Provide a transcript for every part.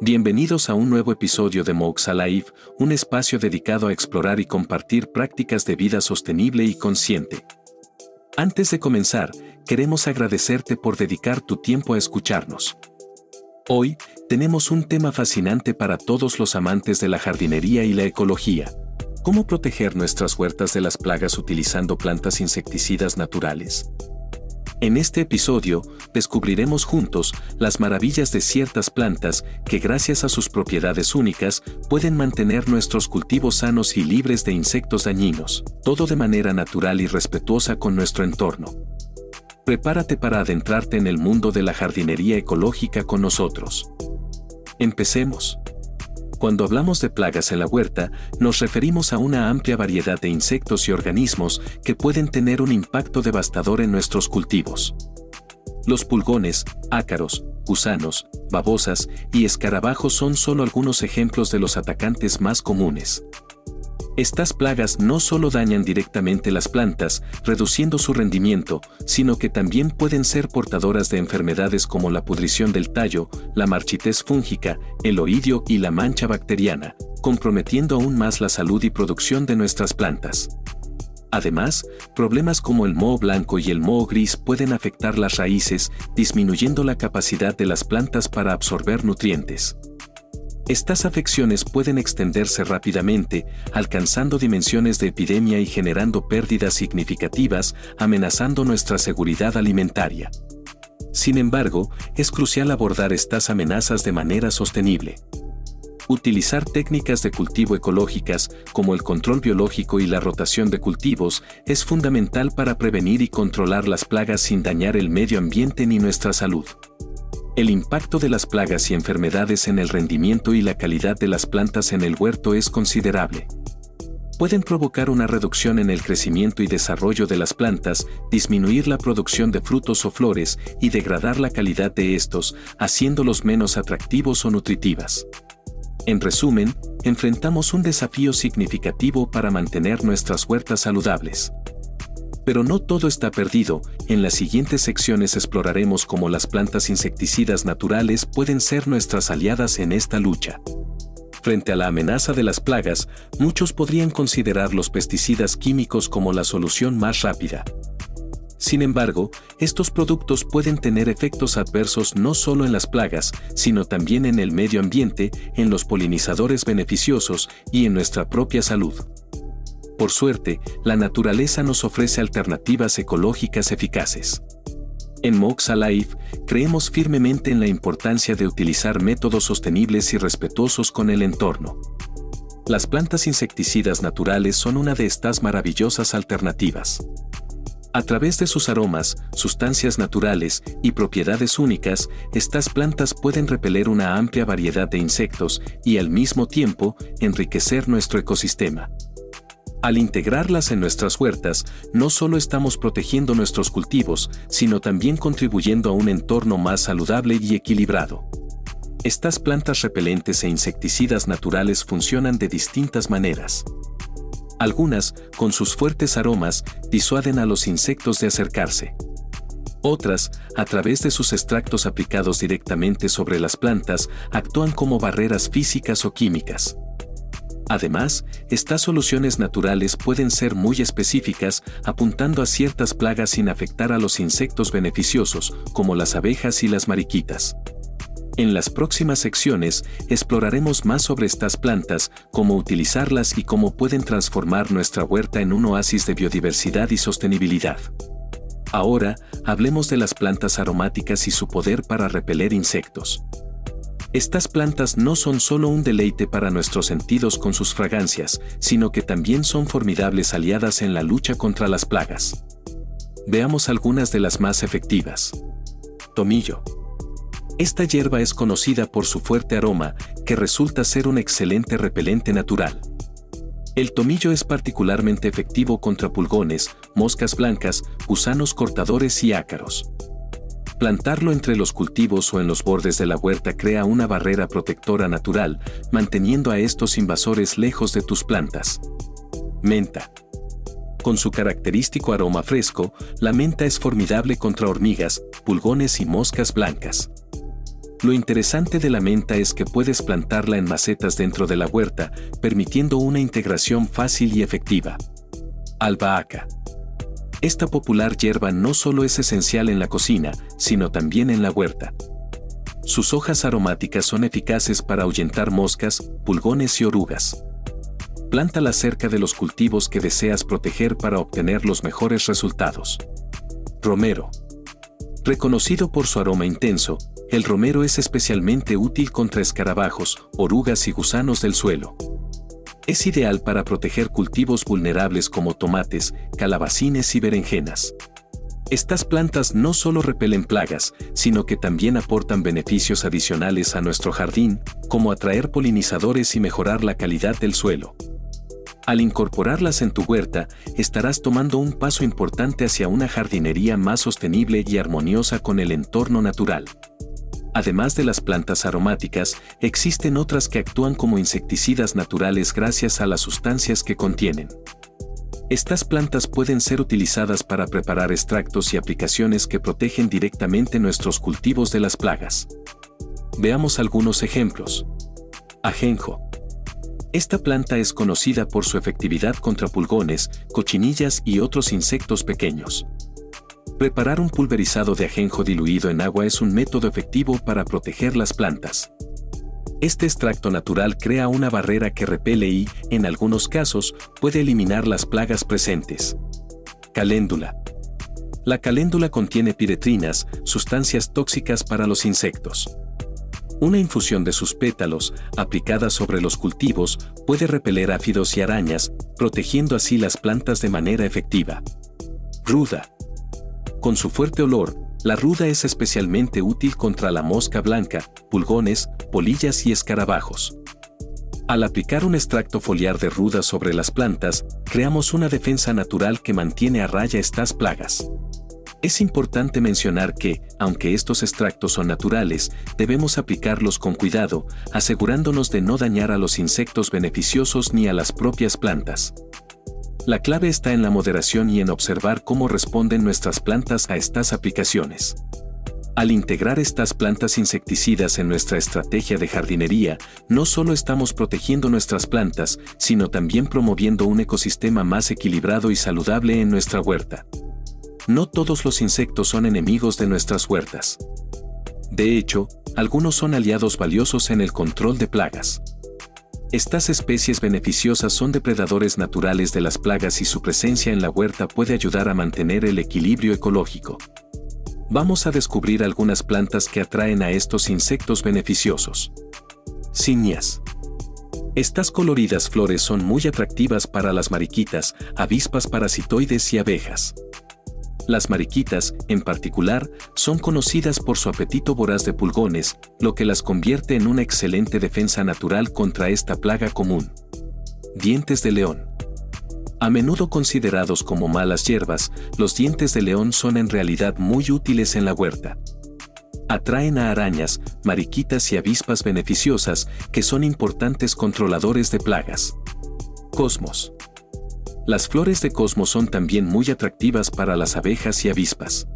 Bienvenidos a un nuevo episodio de Mox Alive, un espacio dedicado a explorar y compartir prácticas de vida sostenible y consciente. Antes de comenzar, queremos agradecerte por dedicar tu tiempo a escucharnos. Hoy, tenemos un tema fascinante para todos los amantes de la jardinería y la ecología. ¿Cómo proteger nuestras huertas de las plagas utilizando plantas insecticidas naturales? En este episodio, descubriremos juntos las maravillas de ciertas plantas que gracias a sus propiedades únicas pueden mantener nuestros cultivos sanos y libres de insectos dañinos, todo de manera natural y respetuosa con nuestro entorno. Prepárate para adentrarte en el mundo de la jardinería ecológica con nosotros. Empecemos. Cuando hablamos de plagas en la huerta, nos referimos a una amplia variedad de insectos y organismos que pueden tener un impacto devastador en nuestros cultivos. Los pulgones, ácaros, gusanos, babosas y escarabajos son solo algunos ejemplos de los atacantes más comunes. Estas plagas no solo dañan directamente las plantas, reduciendo su rendimiento, sino que también pueden ser portadoras de enfermedades como la pudrición del tallo, la marchitez fúngica, el oidio y la mancha bacteriana, comprometiendo aún más la salud y producción de nuestras plantas. Además, problemas como el moho blanco y el moho gris pueden afectar las raíces, disminuyendo la capacidad de las plantas para absorber nutrientes. Estas afecciones pueden extenderse rápidamente, alcanzando dimensiones de epidemia y generando pérdidas significativas, amenazando nuestra seguridad alimentaria. Sin embargo, es crucial abordar estas amenazas de manera sostenible. Utilizar técnicas de cultivo ecológicas, como el control biológico y la rotación de cultivos, es fundamental para prevenir y controlar las plagas sin dañar el medio ambiente ni nuestra salud. El impacto de las plagas y enfermedades en el rendimiento y la calidad de las plantas en el huerto es considerable. Pueden provocar una reducción en el crecimiento y desarrollo de las plantas, disminuir la producción de frutos o flores y degradar la calidad de estos, haciéndolos menos atractivos o nutritivas. En resumen, enfrentamos un desafío significativo para mantener nuestras huertas saludables. Pero no todo está perdido, en las siguientes secciones exploraremos cómo las plantas insecticidas naturales pueden ser nuestras aliadas en esta lucha. Frente a la amenaza de las plagas, muchos podrían considerar los pesticidas químicos como la solución más rápida. Sin embargo, estos productos pueden tener efectos adversos no solo en las plagas, sino también en el medio ambiente, en los polinizadores beneficiosos y en nuestra propia salud. Por suerte, la naturaleza nos ofrece alternativas ecológicas eficaces. En Mox Alive, creemos firmemente en la importancia de utilizar métodos sostenibles y respetuosos con el entorno. Las plantas insecticidas naturales son una de estas maravillosas alternativas. A través de sus aromas, sustancias naturales y propiedades únicas, estas plantas pueden repeler una amplia variedad de insectos y al mismo tiempo enriquecer nuestro ecosistema. Al integrarlas en nuestras huertas, no solo estamos protegiendo nuestros cultivos, sino también contribuyendo a un entorno más saludable y equilibrado. Estas plantas repelentes e insecticidas naturales funcionan de distintas maneras. Algunas, con sus fuertes aromas, disuaden a los insectos de acercarse. Otras, a través de sus extractos aplicados directamente sobre las plantas, actúan como barreras físicas o químicas. Además, estas soluciones naturales pueden ser muy específicas, apuntando a ciertas plagas sin afectar a los insectos beneficiosos, como las abejas y las mariquitas. En las próximas secciones exploraremos más sobre estas plantas, cómo utilizarlas y cómo pueden transformar nuestra huerta en un oasis de biodiversidad y sostenibilidad. Ahora, hablemos de las plantas aromáticas y su poder para repeler insectos. Estas plantas no son solo un deleite para nuestros sentidos con sus fragancias, sino que también son formidables aliadas en la lucha contra las plagas. Veamos algunas de las más efectivas. Tomillo. Esta hierba es conocida por su fuerte aroma, que resulta ser un excelente repelente natural. El tomillo es particularmente efectivo contra pulgones, moscas blancas, gusanos cortadores y ácaros. Plantarlo entre los cultivos o en los bordes de la huerta crea una barrera protectora natural, manteniendo a estos invasores lejos de tus plantas. Menta. Con su característico aroma fresco, la menta es formidable contra hormigas, pulgones y moscas blancas. Lo interesante de la menta es que puedes plantarla en macetas dentro de la huerta, permitiendo una integración fácil y efectiva. Albahaca. Esta popular hierba no solo es esencial en la cocina, sino también en la huerta. Sus hojas aromáticas son eficaces para ahuyentar moscas, pulgones y orugas. Plántala cerca de los cultivos que deseas proteger para obtener los mejores resultados. Romero. Reconocido por su aroma intenso, el romero es especialmente útil contra escarabajos, orugas y gusanos del suelo. Es ideal para proteger cultivos vulnerables como tomates, calabacines y berenjenas. Estas plantas no solo repelen plagas, sino que también aportan beneficios adicionales a nuestro jardín, como atraer polinizadores y mejorar la calidad del suelo. Al incorporarlas en tu huerta, estarás tomando un paso importante hacia una jardinería más sostenible y armoniosa con el entorno natural. Además de las plantas aromáticas, existen otras que actúan como insecticidas naturales gracias a las sustancias que contienen. Estas plantas pueden ser utilizadas para preparar extractos y aplicaciones que protegen directamente nuestros cultivos de las plagas. Veamos algunos ejemplos. Ajenjo. Esta planta es conocida por su efectividad contra pulgones, cochinillas y otros insectos pequeños. Preparar un pulverizado de ajenjo diluido en agua es un método efectivo para proteger las plantas. Este extracto natural crea una barrera que repele y, en algunos casos, puede eliminar las plagas presentes. Caléndula. La caléndula contiene piretrinas, sustancias tóxicas para los insectos. Una infusión de sus pétalos, aplicada sobre los cultivos, puede repeler áfidos y arañas, protegiendo así las plantas de manera efectiva. Ruda. Con su fuerte olor, la ruda es especialmente útil contra la mosca blanca, pulgones, polillas y escarabajos. Al aplicar un extracto foliar de ruda sobre las plantas, creamos una defensa natural que mantiene a raya estas plagas. Es importante mencionar que, aunque estos extractos son naturales, debemos aplicarlos con cuidado, asegurándonos de no dañar a los insectos beneficiosos ni a las propias plantas. La clave está en la moderación y en observar cómo responden nuestras plantas a estas aplicaciones. Al integrar estas plantas insecticidas en nuestra estrategia de jardinería, no solo estamos protegiendo nuestras plantas, sino también promoviendo un ecosistema más equilibrado y saludable en nuestra huerta. No todos los insectos son enemigos de nuestras huertas. De hecho, algunos son aliados valiosos en el control de plagas. Estas especies beneficiosas son depredadores naturales de las plagas y su presencia en la huerta puede ayudar a mantener el equilibrio ecológico. Vamos a descubrir algunas plantas que atraen a estos insectos beneficiosos. Cinias. Estas coloridas flores son muy atractivas para las mariquitas, avispas parasitoides y abejas. Las mariquitas, en particular, son conocidas por su apetito voraz de pulgones, lo que las convierte en una excelente defensa natural contra esta plaga común. Dientes de león. A menudo considerados como malas hierbas, los dientes de león son en realidad muy útiles en la huerta. Atraen a arañas, mariquitas y avispas beneficiosas que son importantes controladores de plagas. Cosmos. Las flores de cosmos son también muy atractivas para las abejas y avispas.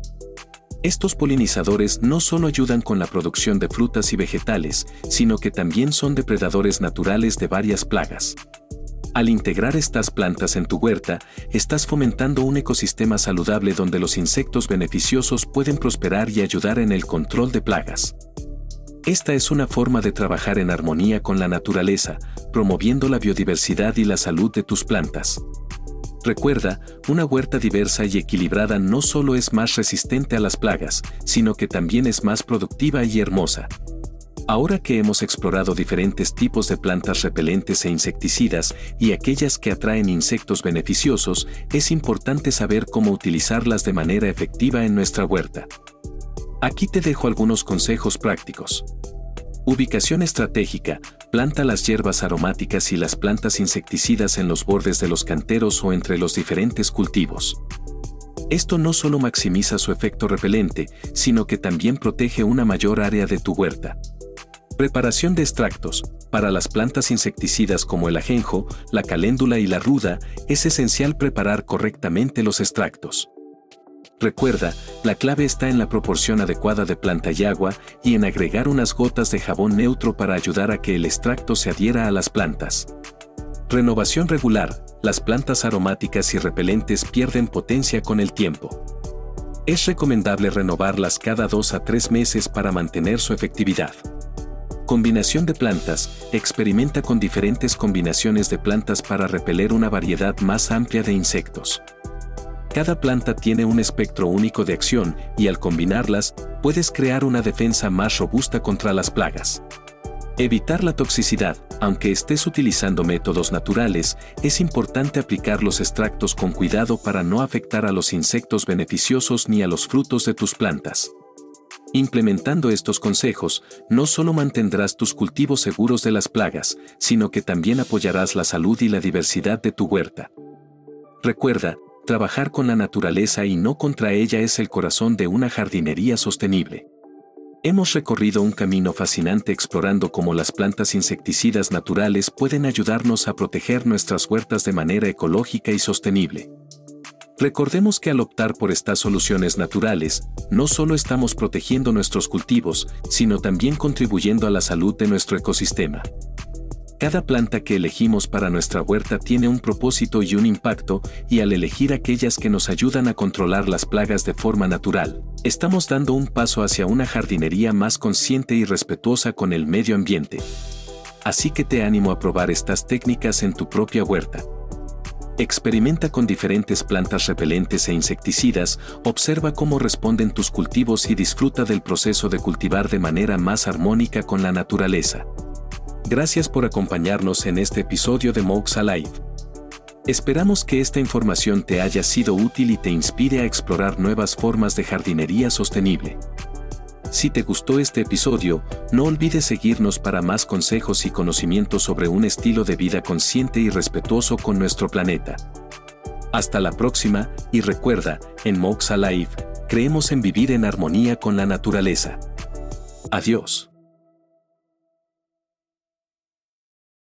Estos polinizadores no solo ayudan con la producción de frutas y vegetales, sino que también son depredadores naturales de varias plagas. Al integrar estas plantas en tu huerta, estás fomentando un ecosistema saludable donde los insectos beneficiosos pueden prosperar y ayudar en el control de plagas. Esta es una forma de trabajar en armonía con la naturaleza, promoviendo la biodiversidad y la salud de tus plantas. Recuerda, una huerta diversa y equilibrada no solo es más resistente a las plagas, sino que también es más productiva y hermosa. Ahora que hemos explorado diferentes tipos de plantas repelentes e insecticidas y aquellas que atraen insectos beneficiosos, es importante saber cómo utilizarlas de manera efectiva en nuestra huerta. Aquí te dejo algunos consejos prácticos. Ubicación estratégica. Planta las hierbas aromáticas y las plantas insecticidas en los bordes de los canteros o entre los diferentes cultivos. Esto no solo maximiza su efecto repelente, sino que también protege una mayor área de tu huerta. Preparación de extractos. Para las plantas insecticidas como el ajenjo, la caléndula y la ruda, es esencial preparar correctamente los extractos. Recuerda, la clave está en la proporción adecuada de planta y agua y en agregar unas gotas de jabón neutro para ayudar a que el extracto se adhiera a las plantas. Renovación regular. Las plantas aromáticas y repelentes pierden potencia con el tiempo. Es recomendable renovarlas cada 2 a 3 meses para mantener su efectividad. Combinación de plantas. Experimenta con diferentes combinaciones de plantas para repeler una variedad más amplia de insectos. Cada planta tiene un espectro único de acción y al combinarlas, puedes crear una defensa más robusta contra las plagas. Evitar la toxicidad. Aunque estés utilizando métodos naturales, es importante aplicar los extractos con cuidado para no afectar a los insectos beneficiosos ni a los frutos de tus plantas. Implementando estos consejos, no solo mantendrás tus cultivos seguros de las plagas, sino que también apoyarás la salud y la diversidad de tu huerta. Recuerda, Trabajar con la naturaleza y no contra ella es el corazón de una jardinería sostenible. Hemos recorrido un camino fascinante explorando cómo las plantas insecticidas naturales pueden ayudarnos a proteger nuestras huertas de manera ecológica y sostenible. Recordemos que al optar por estas soluciones naturales, no solo estamos protegiendo nuestros cultivos, sino también contribuyendo a la salud de nuestro ecosistema. Cada planta que elegimos para nuestra huerta tiene un propósito y un impacto, y al elegir aquellas que nos ayudan a controlar las plagas de forma natural, estamos dando un paso hacia una jardinería más consciente y respetuosa con el medio ambiente. Así que te animo a probar estas técnicas en tu propia huerta. Experimenta con diferentes plantas repelentes e insecticidas, observa cómo responden tus cultivos y disfruta del proceso de cultivar de manera más armónica con la naturaleza. Gracias por acompañarnos en este episodio de Mox Alive. Esperamos que esta información te haya sido útil y te inspire a explorar nuevas formas de jardinería sostenible. Si te gustó este episodio, no olvides seguirnos para más consejos y conocimientos sobre un estilo de vida consciente y respetuoso con nuestro planeta. Hasta la próxima, y recuerda, en Mox Alive, creemos en vivir en armonía con la naturaleza. Adiós.